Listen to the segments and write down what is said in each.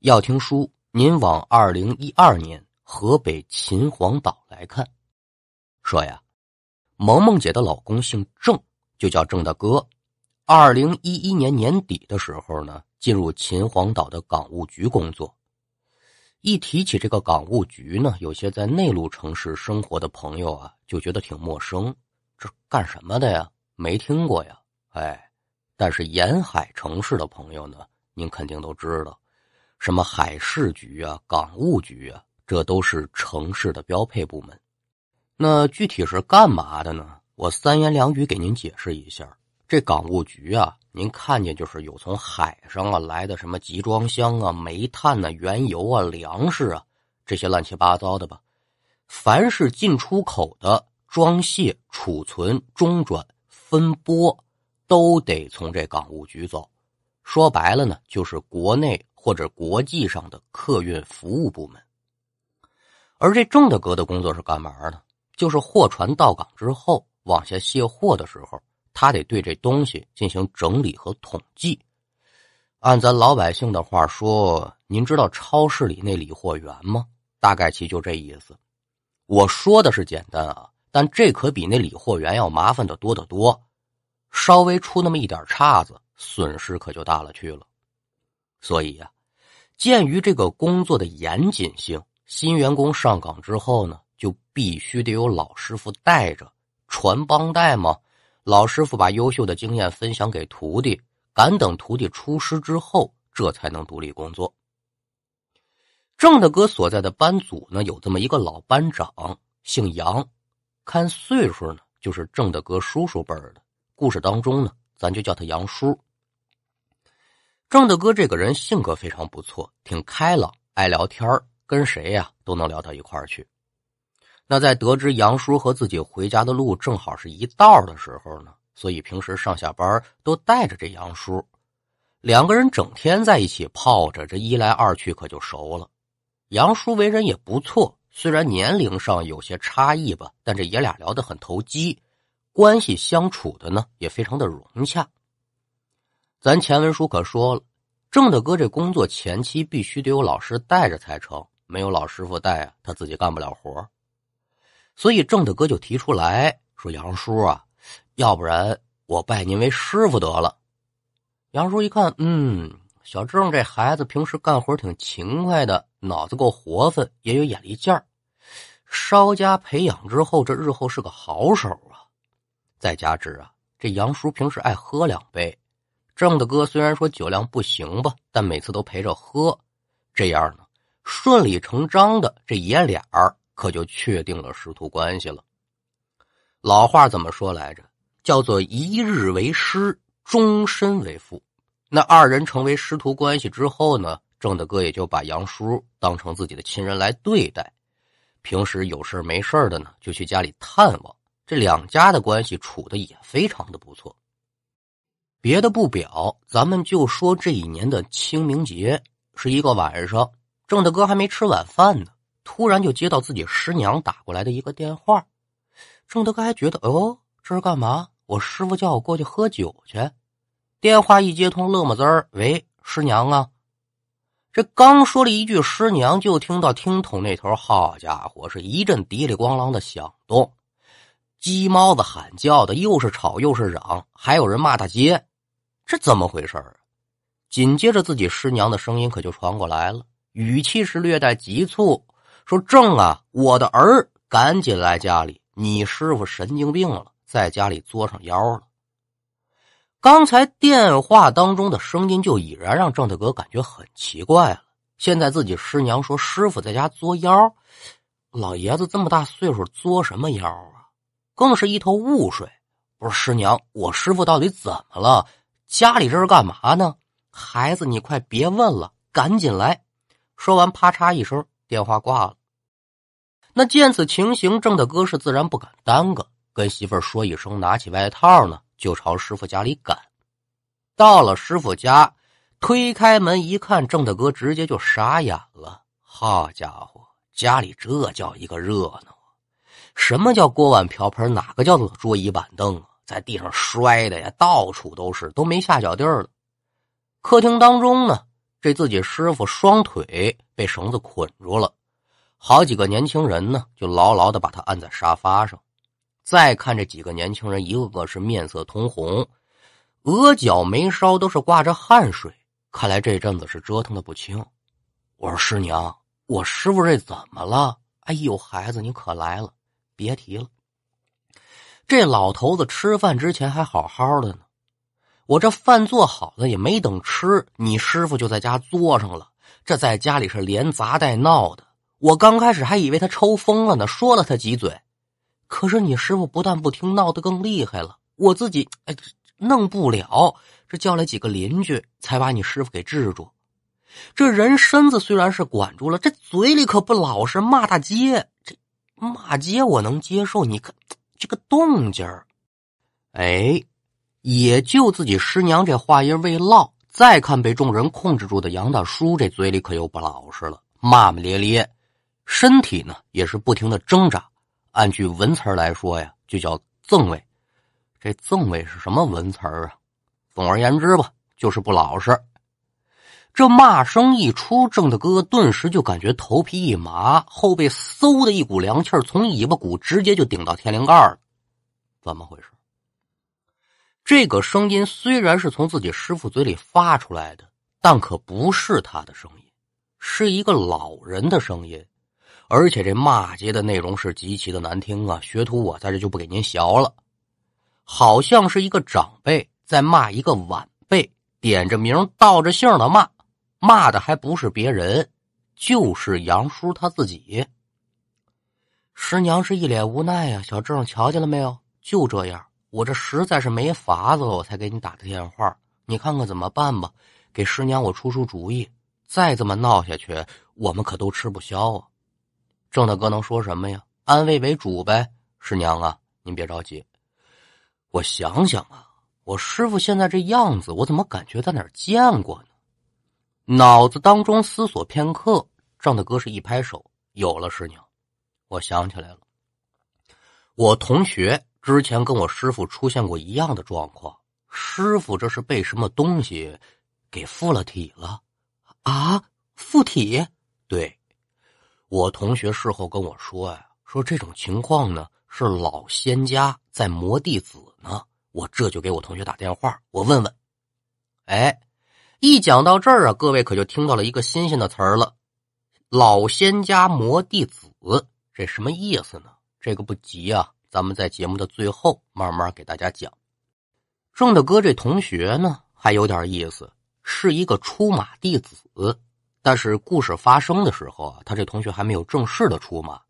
要听书，您往二零一二年河北秦皇岛来看。说呀，萌萌姐的老公姓郑，就叫郑大哥。二零一一年年底的时候呢，进入秦皇岛的港务局工作。一提起这个港务局呢，有些在内陆城市生活的朋友啊，就觉得挺陌生。这干什么的呀？没听过呀。哎，但是沿海城市的朋友呢，您肯定都知道，什么海事局啊、港务局啊，这都是城市的标配部门。那具体是干嘛的呢？我三言两语给您解释一下。这港务局啊，您看见就是有从海上啊来的什么集装箱啊、煤炭啊、原油啊、粮食啊这些乱七八糟的吧。凡是进出口的装卸、储存、中转、分拨，都得从这港务局走。说白了呢，就是国内或者国际上的客运服务部门。而这郑大哥的工作是干嘛呢？就是货船到港之后，往下卸货的时候，他得对这东西进行整理和统计。按咱老百姓的话说，您知道超市里那理货员吗？大概其就这意思。我说的是简单啊，但这可比那理货员要麻烦的多得多。稍微出那么一点岔子，损失可就大了去了。所以呀，鉴于这个工作的严谨性，新员工上岗之后呢。就必须得有老师傅带着传帮带嘛，老师傅把优秀的经验分享给徒弟，敢等徒弟出师之后，这才能独立工作。郑大哥所在的班组呢，有这么一个老班长，姓杨，看岁数呢，就是郑大哥叔叔辈儿的。故事当中呢，咱就叫他杨叔。郑大哥这个人性格非常不错，挺开朗，爱聊天跟谁呀都能聊到一块儿去。那在得知杨叔和自己回家的路正好是一道的时候呢，所以平时上下班都带着这杨叔，两个人整天在一起泡着，这一来二去可就熟了。杨叔为人也不错，虽然年龄上有些差异吧，但这爷俩聊得很投机，关系相处的呢也非常的融洽。咱前文书可说了，郑大哥这工作前期必须得有老师带着才成，没有老师傅带啊，他自己干不了活。所以郑大哥就提出来说：“杨叔啊，要不然我拜您为师傅得了。”杨叔一看，嗯，小郑这孩子平时干活挺勤快的，脑子够活泛，也有眼力劲儿，稍加培养之后，这日后是个好手啊。再加之啊，这杨叔平时爱喝两杯，郑大哥虽然说酒量不行吧，但每次都陪着喝，这样呢，顺理成章的，这爷俩儿。可就确定了师徒关系了。老话怎么说来着？叫做一日为师，终身为父。那二人成为师徒关系之后呢，郑大哥也就把杨叔当成自己的亲人来对待。平时有事没事的呢，就去家里探望。这两家的关系处的也非常的不错。别的不表，咱们就说这一年的清明节是一个晚上，郑大哥还没吃晚饭呢。突然就接到自己师娘打过来的一个电话，郑德哥还觉得哦，这是干嘛？我师傅叫我过去喝酒去。电话一接通，乐么滋儿，喂，师娘啊！这刚说了一句“师娘”，就听到听筒那头，好家伙，是一阵嘀里咣啷的响动，鸡猫子喊叫的，又是吵又是嚷，还有人骂大街，这怎么回事啊？紧接着，自己师娘的声音可就传过来了，语气是略带急促。说郑啊，我的儿，赶紧来家里！你师傅神经病了，在家里作上妖了。刚才电话当中的声音就已然让郑大哥感觉很奇怪了。现在自己师娘说师傅在家作妖，老爷子这么大岁数作什么妖啊？更是一头雾水。不是师娘，我师傅到底怎么了？家里这是干嘛呢？孩子，你快别问了，赶紧来！说完，啪嚓一声，电话挂了。那见此情形，郑大哥是自然不敢耽搁，跟媳妇儿说一声，拿起外套呢，就朝师傅家里赶。到了师傅家，推开门一看，郑大哥直接就傻眼了。好家伙，家里这叫一个热闹！什么叫锅碗瓢盆？哪个叫做桌椅板凳啊？在地上摔的呀，到处都是，都没下脚地儿了。客厅当中呢，这自己师傅双腿被绳子捆住了，好几个年轻人呢就牢牢的把他按在沙发上。再看这几个年轻人，一个个是面色通红，额角眉梢都是挂着汗水，看来这阵子是折腾的不轻。我说师娘，我师傅这怎么了？哎呦，孩子你可来了，别提了。这老头子吃饭之前还好好的呢，我这饭做好了也没等吃，你师傅就在家作上了。这在家里是连砸带闹的，我刚开始还以为他抽风了呢，说了他几嘴。可是你师傅不但不听，闹得更厉害了。我自己哎，弄不了，这叫来几个邻居，才把你师傅给治住。这人身子虽然是管住了，这嘴里可不老实，骂大街。这骂街我能接受，你看这个动静儿，哎，也就自己师娘这话音未落，再看被众人控制住的杨大叔，这嘴里可又不老实了，骂骂咧咧，身体呢也是不停的挣扎。按句文词来说呀，就叫赠位。这赠位是什么文词啊？总而言之吧，就是不老实。这骂声一出，郑大哥顿时就感觉头皮一麻，后背嗖的一股凉气从尾巴骨直接就顶到天灵盖了。怎么回事？这个声音虽然是从自己师傅嘴里发出来的，但可不是他的声音，是一个老人的声音。而且这骂街的内容是极其的难听啊！学徒，我在这就不给您学了。好像是一个长辈在骂一个晚辈，点着名道着姓的骂，骂的还不是别人，就是杨叔他自己。师娘是一脸无奈呀，小郑瞧见了没有？就这样，我这实在是没法子了，我才给你打的电话。你看看怎么办吧？给师娘我出出主意。再这么闹下去，我们可都吃不消啊！郑大哥能说什么呀？安慰为主呗。师娘啊，您别着急。我想想啊，我师傅现在这样子，我怎么感觉在哪儿见过呢？脑子当中思索片刻，张大哥是一拍手，有了，师娘，我想起来了。我同学之前跟我师傅出现过一样的状况，师傅这是被什么东西给附了体了啊？附体？对。我同学事后跟我说呀，说这种情况呢是老仙家在磨弟子呢。我这就给我同学打电话，我问问。哎，一讲到这儿啊，各位可就听到了一个新鲜的词儿了：老仙家磨弟子，这什么意思呢？这个不急啊，咱们在节目的最后慢慢给大家讲。郑大哥这同学呢还有点意思，是一个出马弟子。但是故事发生的时候啊，他这同学还没有正式的出马。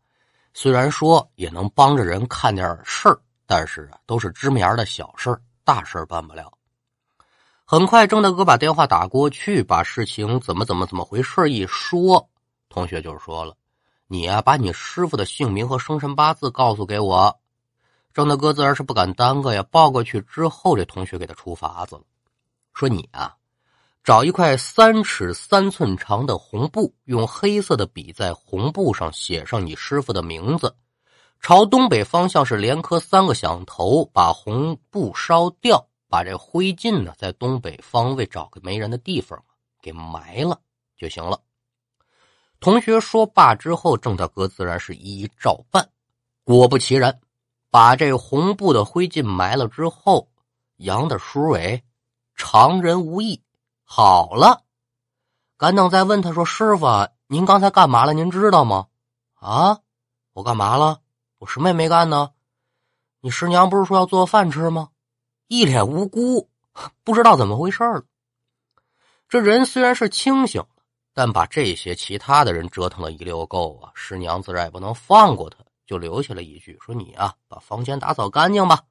虽然说也能帮着人看点事儿，但是啊，都是芝麻眼的小事儿，大事办不了。很快，郑大哥把电话打过去，把事情怎么怎么怎么回事一说，同学就说了：“你呀，把你师傅的姓名和生辰八字告诉给我。”郑大哥自然是不敢耽搁呀，报过去之后，这同学给他出法子了，说：“你啊。”找一块三尺三寸长的红布，用黑色的笔在红布上写上你师傅的名字，朝东北方向是连磕三个响头，把红布烧掉，把这灰烬呢在东北方位找个没人的地方给埋了就行了。同学说罢之后，郑大哥自然是一一照办。果不其然，把这红布的灰烬埋了之后，杨大叔哎，常人无异。好了，赶等再问他说：“师傅，您刚才干嘛了？您知道吗？”啊，我干嘛了？我什么也没干呢。你师娘不是说要做饭吃吗？一脸无辜，不知道怎么回事了。这人虽然是清醒了，但把这些其他的人折腾了一溜够啊！师娘自然也不能放过他，就留下了一句：“说你啊，把房间打扫干净吧。”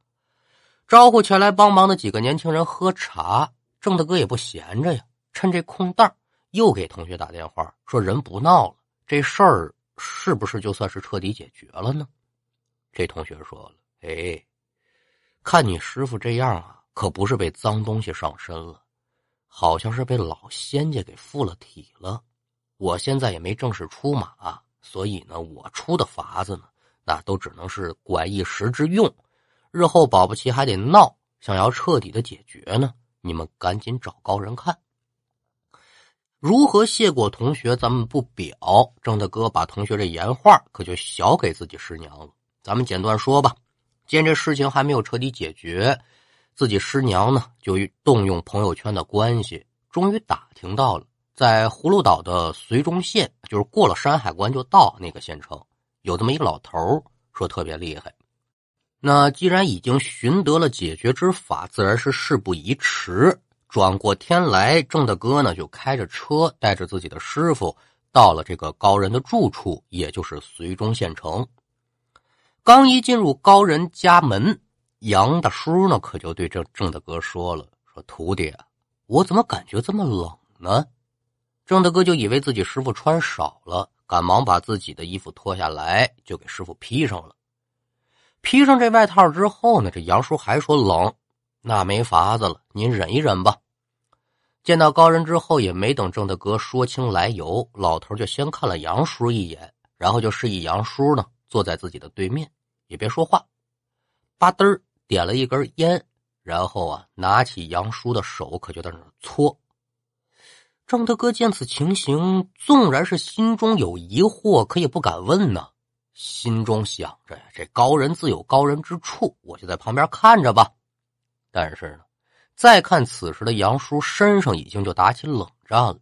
招呼前来帮忙的几个年轻人喝茶。郑大哥也不闲着呀，趁这空档又给同学打电话，说人不闹了，这事儿是不是就算是彻底解决了呢？这同学说了：“哎，看你师傅这样啊，可不是被脏东西上身了，好像是被老仙家给附了体了。我现在也没正式出马，所以呢，我出的法子呢，那都只能是管一时之用，日后保不齐还得闹，想要彻底的解决呢。”你们赶紧找高人看。如何谢过同学，咱们不表。郑大哥把同学这言话可就小给自己师娘了。咱们简短说吧。见这事情还没有彻底解决，自己师娘呢就动用朋友圈的关系，终于打听到了，在葫芦岛的绥中县，就是过了山海关就到那个县城，有这么一个老头说特别厉害。那既然已经寻得了解决之法，自然是事不宜迟。转过天来，郑大哥呢就开着车，带着自己的师傅到了这个高人的住处，也就是绥中县城。刚一进入高人家门，杨大叔呢可就对郑郑大哥说了：“说徒弟，我怎么感觉这么冷呢？”郑大哥就以为自己师傅穿少了，赶忙把自己的衣服脱下来，就给师傅披上了。披上这外套之后呢，这杨叔还说冷，那没法子了，您忍一忍吧。见到高人之后，也没等郑大哥说清来由，老头就先看了杨叔一眼，然后就示意杨叔呢。坐在自己的对面，也别说话，吧嘚点了一根烟，然后啊，拿起杨叔的手，可就在那搓。郑德哥见此情形，纵然是心中有疑惑，可也不敢问呢。心中想着呀，这高人自有高人之处，我就在旁边看着吧。但是呢，再看此时的杨叔身上已经就打起冷战了。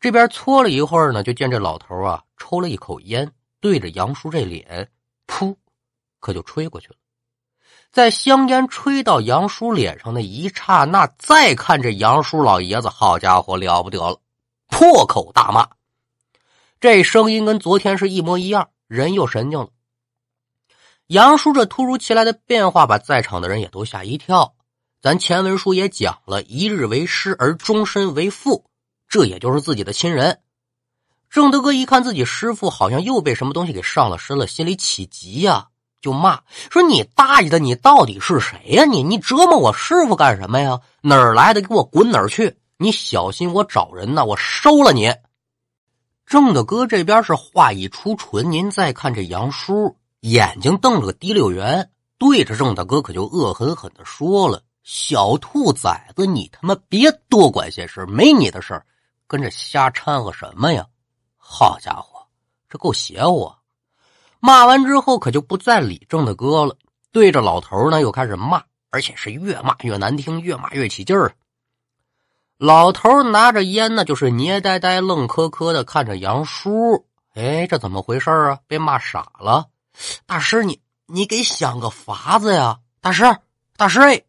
这边搓了一会儿呢，就见这老头啊，抽了一口烟。对着杨叔这脸，噗，可就吹过去了。在香烟吹到杨叔脸上那一刹那，再看这杨叔老爷子，好家伙，了不得了，破口大骂。这声音跟昨天是一模一样，人又神经了。杨叔这突如其来的变化，把在场的人也都吓一跳。咱前文书也讲了一日为师，而终身为父，这也就是自己的亲人。郑德哥一看自己师傅好像又被什么东西给上了身了，心里起急呀，就骂说：“你大爷的，你到底是谁呀？你你折磨我师傅干什么呀？哪儿来的？给我滚哪儿去！你小心我找人呢，我收了你！”郑大哥这边是话一出唇，您再看这杨叔眼睛瞪了个滴溜圆，对着郑大哥可就恶狠狠的说了：“小兔崽子，你他妈别多管闲事，没你的事，跟着瞎掺和什么呀？”好家伙，这够邪乎！啊骂完之后，可就不再理郑大哥了，对着老头呢又开始骂，而且是越骂越难听，越骂越起劲儿。老头拿着烟呢，就是捏呆呆、愣磕磕的看着杨叔。哎，这怎么回事啊？被骂傻了？大师，你你给想个法子呀！大师，大师哎！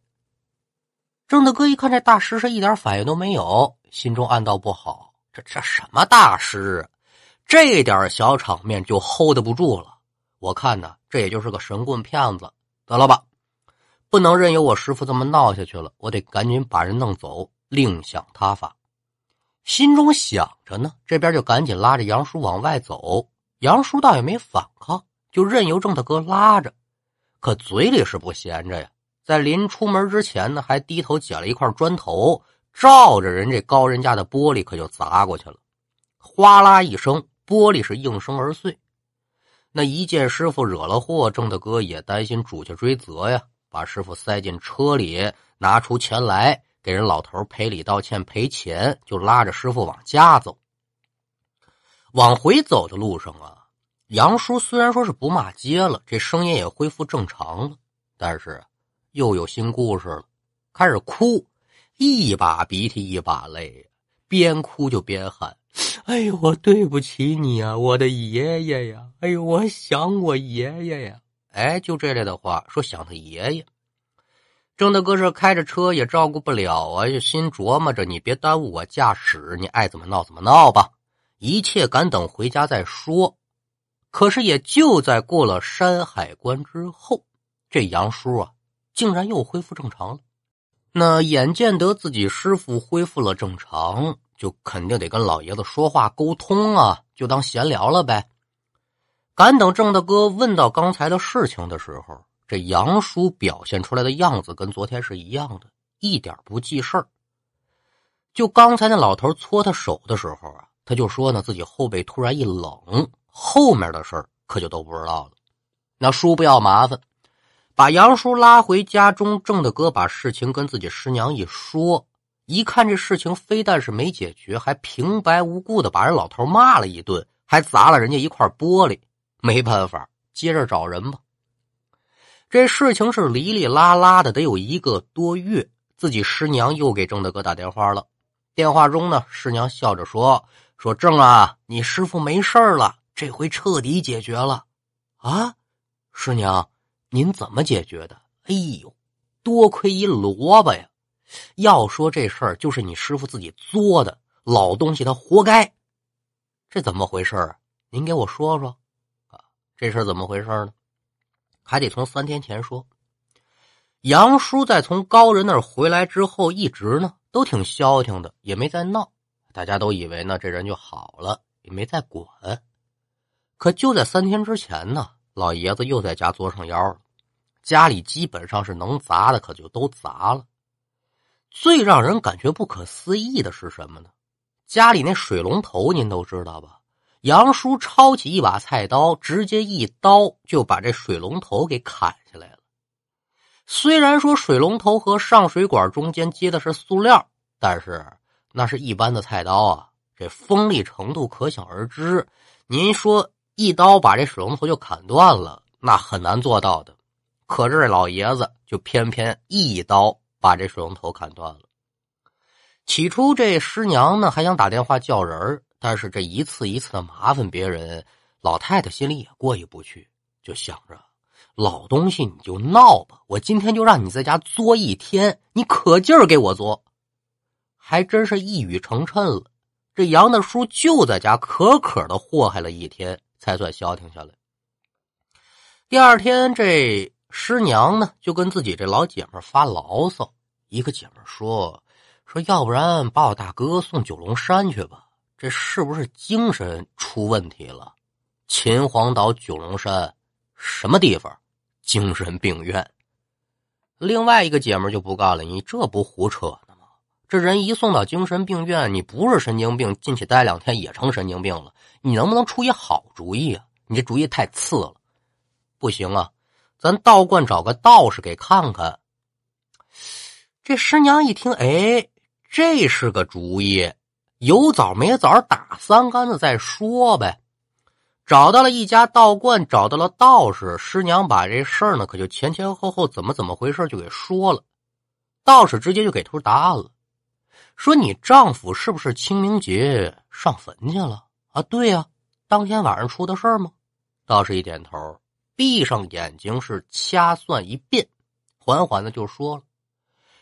郑大哥一看这大师是一点反应都没有，心中暗道不好，这这什么大师？这点小场面就 hold 不住了，我看呢，这也就是个神棍骗子，得了吧，不能任由我师傅这么闹下去了，我得赶紧把人弄走，另想他法。心中想着呢，这边就赶紧拉着杨叔往外走。杨叔倒也没反抗，就任由郑大哥拉着，可嘴里是不闲着呀。在临出门之前呢，还低头捡了一块砖头，照着人这高人家的玻璃可就砸过去了，哗啦一声。玻璃是应声而碎，那一见师傅惹了祸，郑大哥也担心主家追责呀，把师傅塞进车里，拿出钱来给人老头赔礼道歉赔钱，就拉着师傅往家走。往回走的路上啊，杨叔虽然说是不骂街了，这声音也恢复正常了，但是又有新故事了，开始哭，一把鼻涕一把泪，边哭就边喊。哎呦，我对不起你啊，我的爷爷呀！哎呦，我想我爷爷呀！哎，就这类的话说想他爷爷。郑大哥是开着车也照顾不了啊，就心琢磨着你别耽误我驾驶，你爱怎么闹怎么闹吧，一切赶等回家再说。可是也就在过了山海关之后，这杨叔啊，竟然又恢复正常了。那眼见得自己师傅恢复了正常。就肯定得跟老爷子说话沟通啊，就当闲聊了呗。赶等郑大哥问到刚才的事情的时候，这杨叔表现出来的样子跟昨天是一样的，一点不记事儿。就刚才那老头搓他手的时候啊，他就说呢自己后背突然一冷，后面的事儿可就都不知道了。那叔不要麻烦，把杨叔拉回家中，郑大哥把事情跟自己师娘一说。一看这事情非但是没解决，还平白无故的把人老头骂了一顿，还砸了人家一块玻璃。没办法，接着找人吧。这事情是哩哩啦啦的，得有一个多月。自己师娘又给郑大哥打电话了。电话中呢，师娘笑着说：“说郑啊，你师傅没事了，这回彻底解决了。”啊，师娘，您怎么解决的？哎呦，多亏一萝卜呀！要说这事儿，就是你师傅自己作的，老东西他活该。这怎么回事啊？您给我说说。啊，这事儿怎么回事呢？还得从三天前说。杨叔在从高人那儿回来之后，一直呢都挺消停的，也没再闹。大家都以为呢这人就好了，也没再管。可就在三天之前呢，老爷子又在家作上妖了。家里基本上是能砸的，可就都砸了。最让人感觉不可思议的是什么呢？家里那水龙头您都知道吧？杨叔抄起一把菜刀，直接一刀就把这水龙头给砍下来了。虽然说水龙头和上水管中间接的是塑料，但是那是一般的菜刀啊，这锋利程度可想而知。您说一刀把这水龙头就砍断了，那很难做到的。可这老爷子就偏偏一刀把这水龙头砍断了。起初这师娘呢还想打电话叫人，但是这一次一次的麻烦别人，老太太心里也过意不去，就想着。老东西，你就闹吧！我今天就让你在家作一天，你可劲儿给我作，还真是一语成谶了。这杨大叔就在家可可的祸害了一天，才算消停下来。第二天，这师娘呢就跟自己这老姐们发牢骚。一个姐们说：“说要不然把我大哥送九龙山去吧？这是不是精神出问题了？秦皇岛九龙山什么地方？”精神病院。另外一个姐们就不干了，你这不胡扯呢吗？这人一送到精神病院，你不是神经病，进去待两天也成神经病了。你能不能出一好主意啊？你这主意太次了。不行啊，咱道观找个道士给看看。这师娘一听，哎，这是个主意，有枣没枣，打三竿子再说呗。找到了一家道观，找到了道士师娘，把这事儿呢，可就前前后后怎么怎么回事就给说了。道士直接就给出答案了，说：“你丈夫是不是清明节上坟去了？”啊，对呀，当天晚上出的事儿吗？道士一点头，闭上眼睛是掐算一遍，缓缓的就说了：“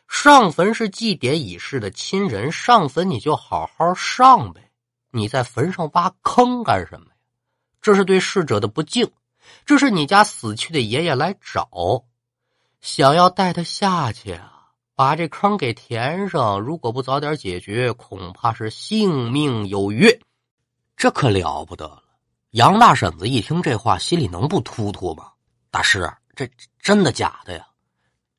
上坟是祭奠已逝的亲人，上坟你就好好上呗，你在坟上挖坑干什么？”这是对逝者的不敬，这是你家死去的爷爷来找，想要带他下去啊，把这坑给填上。如果不早点解决，恐怕是性命有约。这可了不得！杨大婶子一听这话，心里能不突突吗？大师，这真的假的呀？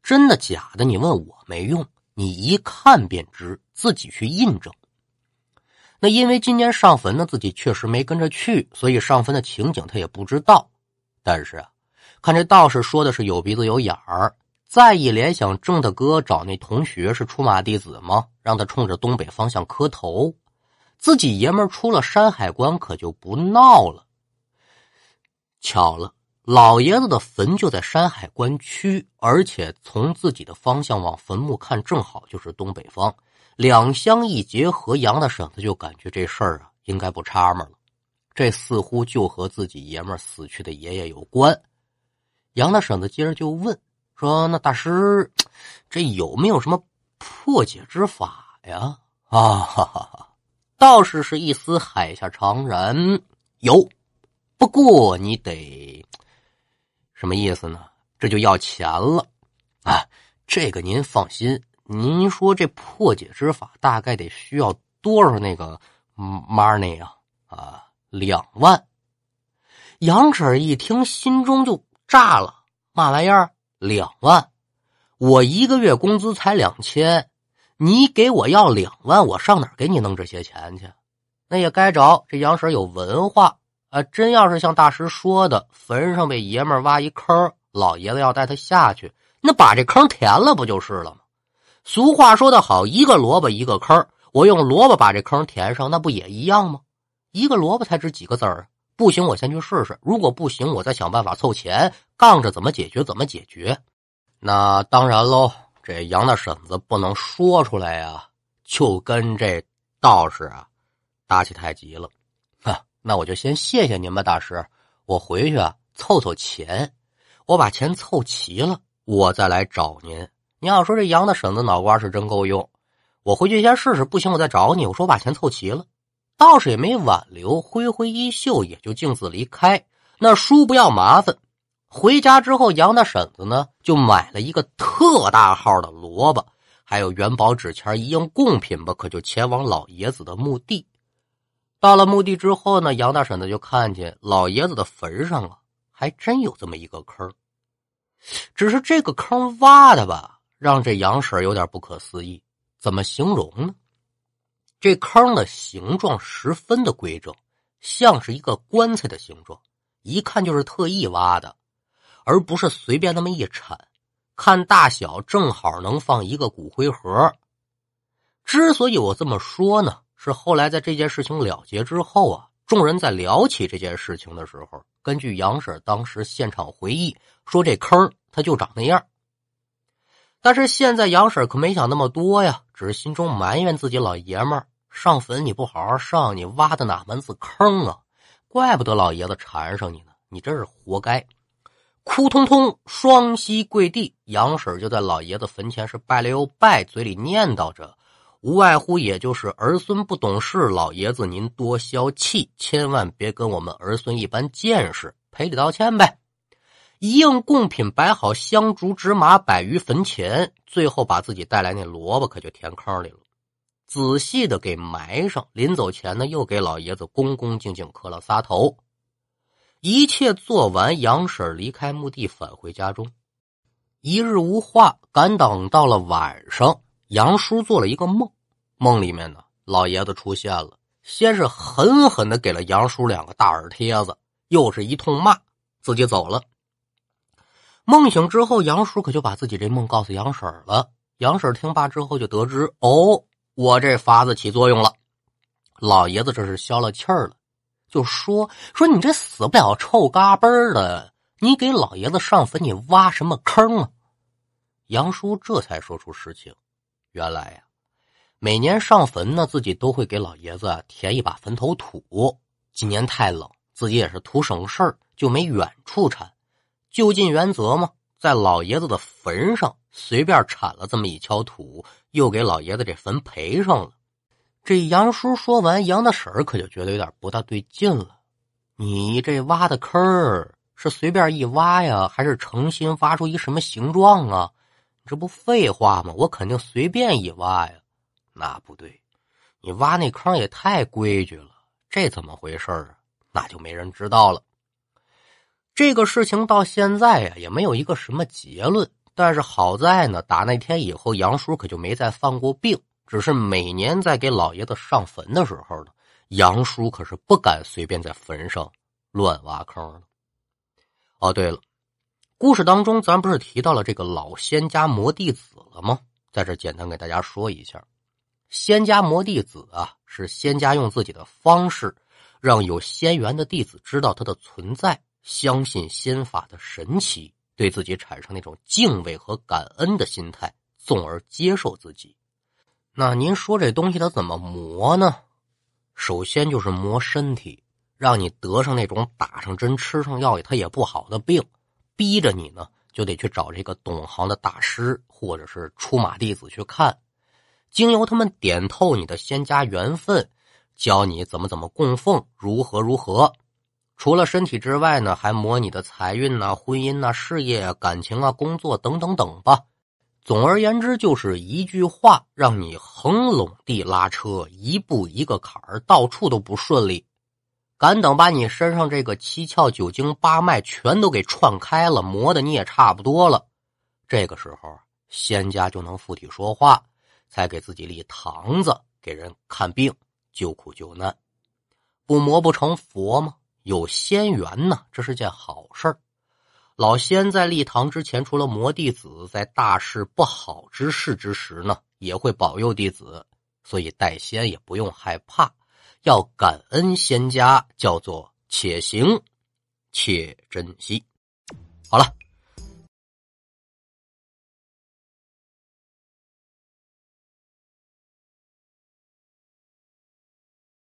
真的假的？你问我没用，你一看便知，自己去印证。那因为今年上坟呢，自己确实没跟着去，所以上坟的情景他也不知道。但是啊，看这道士说的是有鼻子有眼儿，再一联想，郑大哥找那同学是出马弟子吗？让他冲着东北方向磕头，自己爷们出了山海关可就不闹了。巧了，老爷子的坟就在山海关区，而且从自己的方向往坟墓看，正好就是东北方。两相一结合，杨大婶子就感觉这事儿啊，应该不差门了。这似乎就和自己爷们死去的爷爷有关。杨大婶子接着就问说：“那大师，这有没有什么破解之法呀？”啊哈哈哈！道士是一丝海下常然，有，不过你得什么意思呢？这就要钱了啊！这个您放心。您说这破解之法大概得需要多少那个 money 啊？啊，两万。杨婶一听，心中就炸了。嘛玩意儿？两万？我一个月工资才两千，你给我要两万，我上哪儿给你弄这些钱去？那也该着这杨婶有文化啊！真要是像大师说的，坟上被爷们挖一坑，老爷子要带他下去，那把这坑填了不就是了吗？俗话说得好，一个萝卜一个坑我用萝卜把这坑填上，那不也一样吗？一个萝卜才值几个字儿？不行，我先去试试。如果不行，我再想办法凑钱，杠着怎么解决怎么解决。那当然喽，这杨大婶子不能说出来呀，就跟这道士啊打起太极了。哈，那我就先谢谢您吧，大师。我回去啊凑凑钱，我把钱凑齐了，我再来找您。你要说这杨大婶子脑瓜是真够用，我回去先试试，不行我再找你。我说我把钱凑齐了，道士也没挽留，挥挥衣袖也就径自离开。那叔不要麻烦。回家之后，杨大婶子呢就买了一个特大号的萝卜，还有元宝纸钱一应贡品吧，可就前往老爷子的墓地。到了墓地之后呢，杨大婶子就看见老爷子的坟上啊，还真有这么一个坑，只是这个坑挖的吧。让这杨婶有点不可思议，怎么形容呢？这坑的形状十分的规整，像是一个棺材的形状，一看就是特意挖的，而不是随便那么一铲。看大小，正好能放一个骨灰盒。之所以我这么说呢，是后来在这件事情了结之后啊，众人在聊起这件事情的时候，根据杨婶当时现场回忆说，这坑它就长那样。但是现在杨婶可没想那么多呀，只是心中埋怨自己老爷们儿上坟你不好好上，你挖的哪门子坑啊？怪不得老爷子缠上你呢，你真是活该！哭通通，双膝跪地，杨婶就在老爷子坟前是拜了又拜，嘴里念叨着，无外乎也就是儿孙不懂事，老爷子您多消气，千万别跟我们儿孙一般见识，赔礼道歉呗。一应贡品摆好香烛纸马摆于坟前，最后把自己带来那萝卜可就填坑里了，仔细的给埋上。临走前呢，又给老爷子恭恭敬敬磕了仨头。一切做完，杨婶离开墓地返回家中。一日无话，赶等到了晚上，杨叔做了一个梦，梦里面呢，老爷子出现了，先是狠狠的给了杨叔两个大耳贴子，又是一通骂，自己走了。梦醒之后，杨叔可就把自己这梦告诉杨婶了。杨婶听罢之后，就得知哦，我这法子起作用了。老爷子这是消了气儿了，就说说你这死不了臭嘎嘣的，你给老爷子上坟，你挖什么坑啊？杨叔这才说出实情，原来呀，每年上坟呢，自己都会给老爷子填一把坟头土。今年太冷，自己也是图省事儿，就没远处铲。就近原则嘛，在老爷子的坟上随便铲了这么一锹土，又给老爷子这坟赔上了。这杨叔说完，杨大婶可就觉得有点不大对劲了。你这挖的坑儿是随便一挖呀，还是诚心挖出一什么形状啊？这不废话吗？我肯定随便一挖呀。那不对，你挖那坑也太规矩了。这怎么回事啊？那就没人知道了。这个事情到现在呀，也没有一个什么结论。但是好在呢，打那天以后，杨叔可就没再犯过病。只是每年在给老爷子上坟的时候呢，杨叔可是不敢随便在坟上乱挖坑了。哦，对了，故事当中咱不是提到了这个老仙家魔弟子了吗？在这简单给大家说一下，仙家魔弟子啊，是仙家用自己的方式，让有仙缘的弟子知道他的存在。相信仙法的神奇，对自己产生那种敬畏和感恩的心态，从而接受自己。那您说这东西它怎么磨呢？首先就是磨身体，让你得上那种打上针、吃上药它也不好的病，逼着你呢就得去找这个懂行的大师或者是出马弟子去看，经由他们点透你的仙家缘分，教你怎么怎么供奉，如何如何。除了身体之外呢，还磨你的财运呐、婚姻呐、事业啊、感情啊、工作等等等吧。总而言之，就是一句话，让你横垄地拉车，一步一个坎儿，到处都不顺利。赶等把你身上这个七窍九经八脉全都给串开了，磨的你也差不多了。这个时候，仙家就能附体说话，才给自己立堂子，给人看病、救苦救难。不磨不成佛吗？有仙缘呢，这是件好事儿老仙在立堂之前，除了魔弟子在大事不好之事之时呢，也会保佑弟子，所以代仙也不用害怕，要感恩仙家，叫做且行且珍惜。好了。